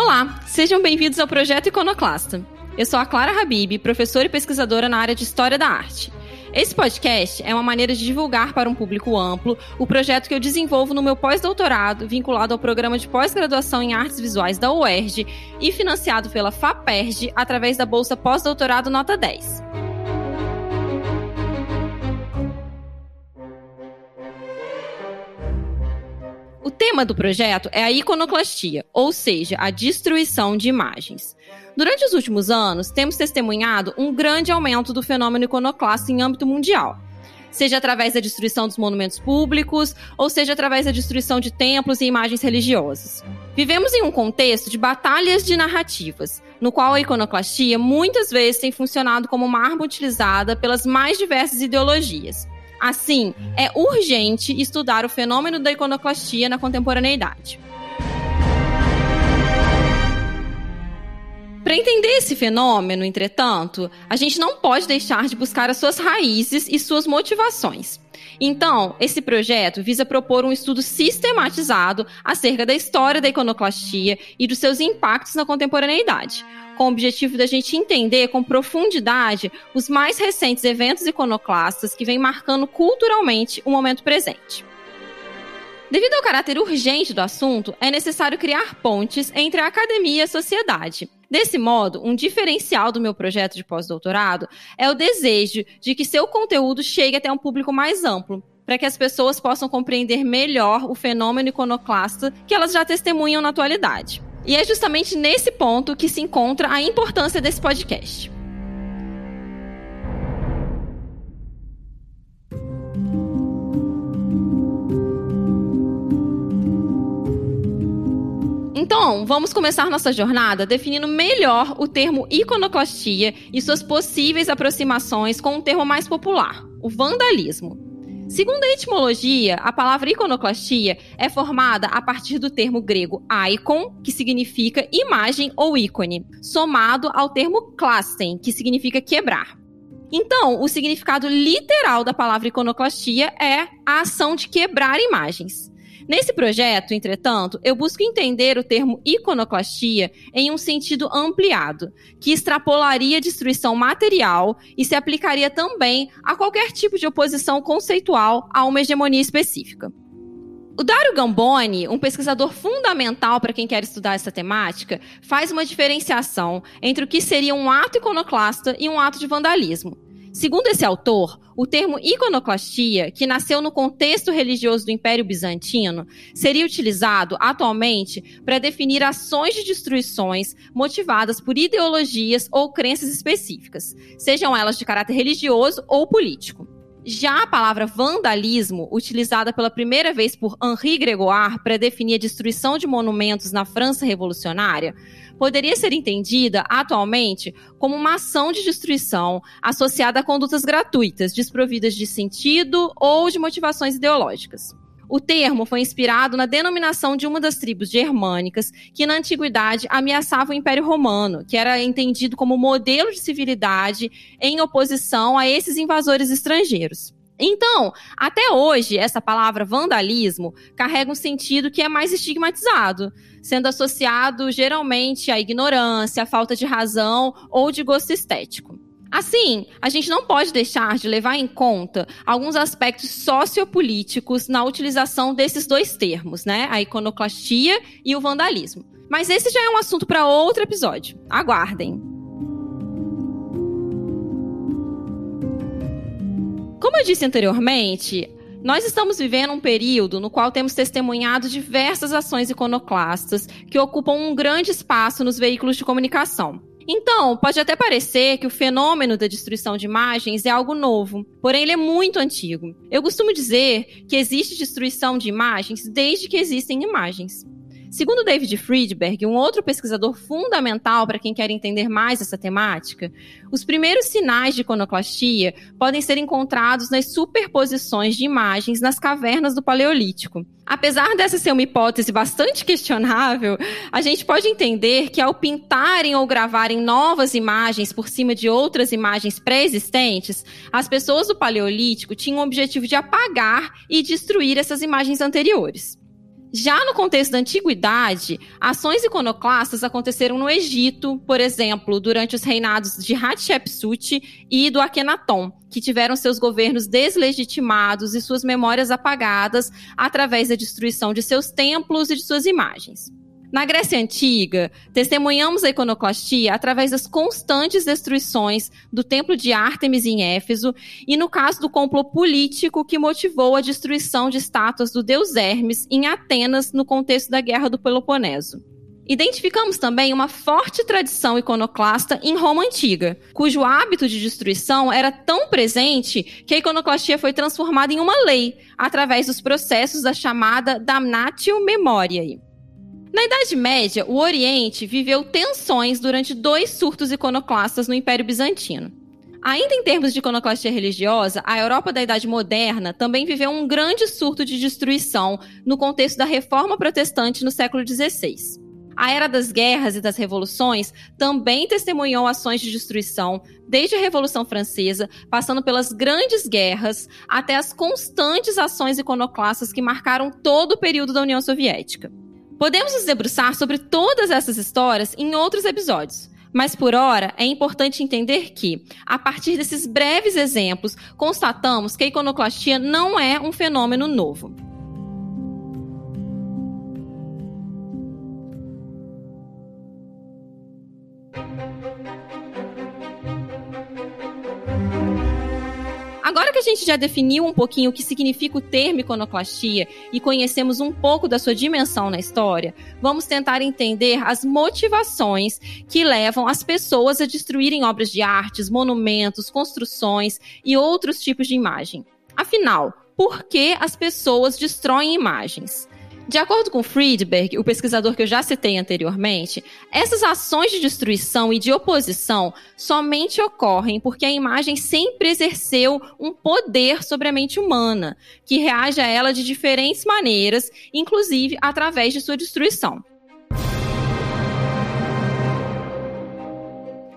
Olá, sejam bem-vindos ao Projeto Iconoclasta. Eu sou a Clara Habib, professora e pesquisadora na área de História da Arte. Esse podcast é uma maneira de divulgar para um público amplo o projeto que eu desenvolvo no meu pós-doutorado, vinculado ao programa de pós-graduação em artes visuais da UERJ e financiado pela FAPERJ através da bolsa pós-doutorado nota 10. Tema do projeto é a iconoclastia, ou seja, a destruição de imagens. Durante os últimos anos, temos testemunhado um grande aumento do fenômeno iconoclasta em âmbito mundial. Seja através da destruição dos monumentos públicos, ou seja através da destruição de templos e imagens religiosas. Vivemos em um contexto de batalhas de narrativas, no qual a iconoclastia muitas vezes tem funcionado como uma arma utilizada pelas mais diversas ideologias, Assim, é urgente estudar o fenômeno da iconoclastia na contemporaneidade. Para entender esse fenômeno, entretanto, a gente não pode deixar de buscar as suas raízes e suas motivações. Então, esse projeto visa propor um estudo sistematizado acerca da história da iconoclastia e dos seus impactos na contemporaneidade, com o objetivo da gente entender com profundidade os mais recentes eventos iconoclastas que vêm marcando culturalmente o momento presente. Devido ao caráter urgente do assunto, é necessário criar pontes entre a academia e a sociedade. Desse modo, um diferencial do meu projeto de pós-doutorado é o desejo de que seu conteúdo chegue até um público mais amplo, para que as pessoas possam compreender melhor o fenômeno iconoclasta que elas já testemunham na atualidade. E é justamente nesse ponto que se encontra a importância desse podcast. Então, vamos começar nossa jornada definindo melhor o termo iconoclastia e suas possíveis aproximações com um termo mais popular, o vandalismo. Segundo a etimologia, a palavra iconoclastia é formada a partir do termo grego icon, que significa imagem ou ícone, somado ao termo klasten, que significa quebrar. Então, o significado literal da palavra iconoclastia é a ação de quebrar imagens. Nesse projeto, entretanto, eu busco entender o termo iconoclastia em um sentido ampliado, que extrapolaria destruição material e se aplicaria também a qualquer tipo de oposição conceitual a uma hegemonia específica. O Dario Gamboni, um pesquisador fundamental para quem quer estudar essa temática, faz uma diferenciação entre o que seria um ato iconoclasta e um ato de vandalismo. Segundo esse autor, o termo iconoclastia, que nasceu no contexto religioso do Império Bizantino, seria utilizado atualmente para definir ações de destruições motivadas por ideologias ou crenças específicas, sejam elas de caráter religioso ou político. Já a palavra vandalismo, utilizada pela primeira vez por Henri Gregoire para definir a destruição de monumentos na França revolucionária, poderia ser entendida atualmente como uma ação de destruição associada a condutas gratuitas, desprovidas de sentido ou de motivações ideológicas. O termo foi inspirado na denominação de uma das tribos germânicas que na antiguidade ameaçava o Império Romano, que era entendido como modelo de civilidade em oposição a esses invasores estrangeiros. Então, até hoje, essa palavra vandalismo carrega um sentido que é mais estigmatizado, sendo associado geralmente à ignorância, à falta de razão ou de gosto estético. Assim, a gente não pode deixar de levar em conta alguns aspectos sociopolíticos na utilização desses dois termos, né? A iconoclastia e o vandalismo. Mas esse já é um assunto para outro episódio. Aguardem. Como eu disse anteriormente, nós estamos vivendo um período no qual temos testemunhado diversas ações iconoclastas que ocupam um grande espaço nos veículos de comunicação. Então, pode até parecer que o fenômeno da destruição de imagens é algo novo, porém ele é muito antigo. Eu costumo dizer que existe destruição de imagens desde que existem imagens. Segundo David Friedberg, um outro pesquisador fundamental para quem quer entender mais essa temática, os primeiros sinais de iconoclastia podem ser encontrados nas superposições de imagens nas cavernas do Paleolítico. Apesar dessa ser uma hipótese bastante questionável, a gente pode entender que ao pintarem ou gravarem novas imagens por cima de outras imagens pré-existentes, as pessoas do Paleolítico tinham o objetivo de apagar e destruir essas imagens anteriores. Já no contexto da antiguidade, ações iconoclastas aconteceram no Egito, por exemplo, durante os reinados de Hatshepsut e do Akhenaton, que tiveram seus governos deslegitimados e suas memórias apagadas através da destruição de seus templos e de suas imagens. Na Grécia Antiga, testemunhamos a iconoclastia através das constantes destruições do templo de Ártemis em Éfeso e no caso do complô político que motivou a destruição de estátuas do deus Hermes em Atenas no contexto da Guerra do Peloponeso. Identificamos também uma forte tradição iconoclasta em Roma Antiga, cujo hábito de destruição era tão presente que a iconoclastia foi transformada em uma lei através dos processos da chamada damnatio memoriae. Na Idade Média, o Oriente viveu tensões durante dois surtos iconoclastas no Império Bizantino. Ainda em termos de iconoclastia religiosa, a Europa da Idade Moderna também viveu um grande surto de destruição no contexto da Reforma Protestante no século XVI. A era das guerras e das revoluções também testemunhou ações de destruição, desde a Revolução Francesa, passando pelas grandes guerras, até as constantes ações iconoclastas que marcaram todo o período da União Soviética. Podemos nos debruçar sobre todas essas histórias em outros episódios. Mas por hora, é importante entender que, a partir desses breves exemplos, constatamos que a iconoclastia não é um fenômeno novo. Que a gente já definiu um pouquinho o que significa o termo iconoclastia e conhecemos um pouco da sua dimensão na história, vamos tentar entender as motivações que levam as pessoas a destruírem obras de artes, monumentos, construções e outros tipos de imagem. Afinal, por que as pessoas destroem imagens? De acordo com Friedberg, o pesquisador que eu já citei anteriormente, essas ações de destruição e de oposição somente ocorrem porque a imagem sempre exerceu um poder sobre a mente humana, que reage a ela de diferentes maneiras, inclusive através de sua destruição.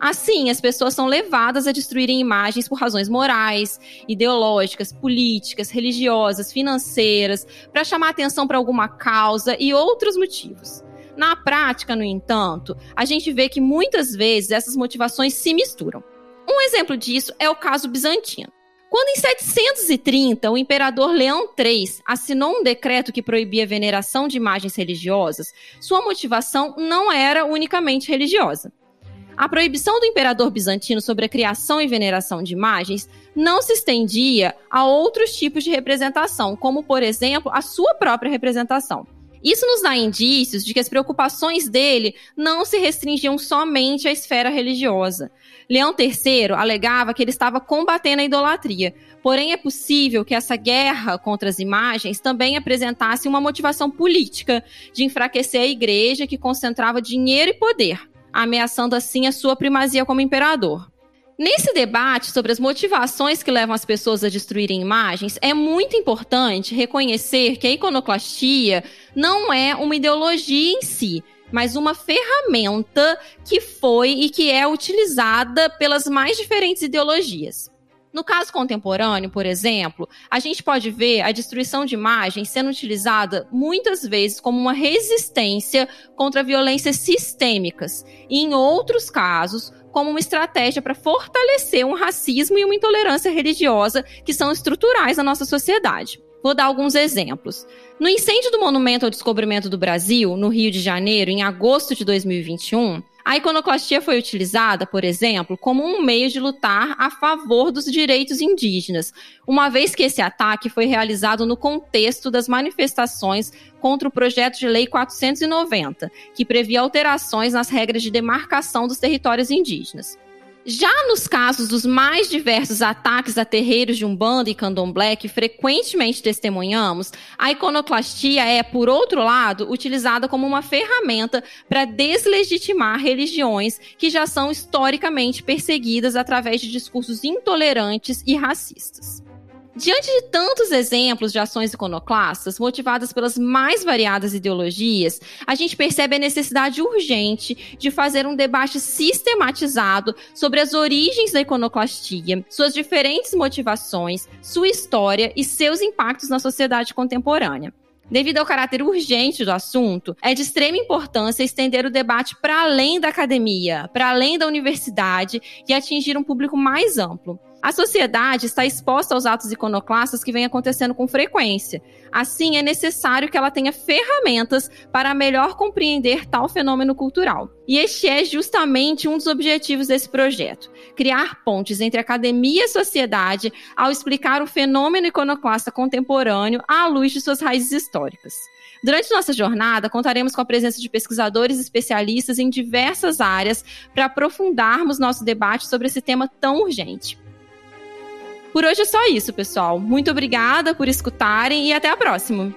Assim, as pessoas são levadas a destruírem imagens por razões morais, ideológicas, políticas, religiosas, financeiras, para chamar atenção para alguma causa e outros motivos. Na prática, no entanto, a gente vê que muitas vezes essas motivações se misturam. Um exemplo disso é o caso bizantino. Quando em 730 o imperador Leão III assinou um decreto que proibia a veneração de imagens religiosas, sua motivação não era unicamente religiosa. A proibição do imperador bizantino sobre a criação e veneração de imagens não se estendia a outros tipos de representação, como, por exemplo, a sua própria representação. Isso nos dá indícios de que as preocupações dele não se restringiam somente à esfera religiosa. Leão III alegava que ele estava combatendo a idolatria, porém é possível que essa guerra contra as imagens também apresentasse uma motivação política de enfraquecer a igreja que concentrava dinheiro e poder ameaçando assim a sua primazia como imperador. Nesse debate sobre as motivações que levam as pessoas a destruírem imagens, é muito importante reconhecer que a iconoclastia não é uma ideologia em si, mas uma ferramenta que foi e que é utilizada pelas mais diferentes ideologias. No caso contemporâneo, por exemplo, a gente pode ver a destruição de imagens sendo utilizada muitas vezes como uma resistência contra violências sistêmicas, e em outros casos, como uma estratégia para fortalecer um racismo e uma intolerância religiosa que são estruturais na nossa sociedade. Vou dar alguns exemplos. No incêndio do Monumento ao Descobrimento do Brasil, no Rio de Janeiro, em agosto de 2021, a iconoclastia foi utilizada, por exemplo, como um meio de lutar a favor dos direitos indígenas, uma vez que esse ataque foi realizado no contexto das manifestações contra o projeto de lei 490, que previa alterações nas regras de demarcação dos territórios indígenas. Já nos casos dos mais diversos ataques a terreiros de Umbanda e Candomblé que frequentemente testemunhamos, a iconoclastia é, por outro lado, utilizada como uma ferramenta para deslegitimar religiões que já são historicamente perseguidas através de discursos intolerantes e racistas. Diante de tantos exemplos de ações iconoclastas, motivadas pelas mais variadas ideologias, a gente percebe a necessidade urgente de fazer um debate sistematizado sobre as origens da iconoclastia, suas diferentes motivações, sua história e seus impactos na sociedade contemporânea. Devido ao caráter urgente do assunto, é de extrema importância estender o debate para além da academia, para além da universidade e atingir um público mais amplo. A sociedade está exposta aos atos iconoclastas que vêm acontecendo com frequência. Assim, é necessário que ela tenha ferramentas para melhor compreender tal fenômeno cultural. E este é justamente um dos objetivos desse projeto: criar pontes entre academia e sociedade ao explicar o fenômeno iconoclasta contemporâneo à luz de suas raízes históricas. Durante nossa jornada, contaremos com a presença de pesquisadores e especialistas em diversas áreas para aprofundarmos nosso debate sobre esse tema tão urgente. Por hoje é só isso, pessoal. Muito obrigada por escutarem e até a próxima.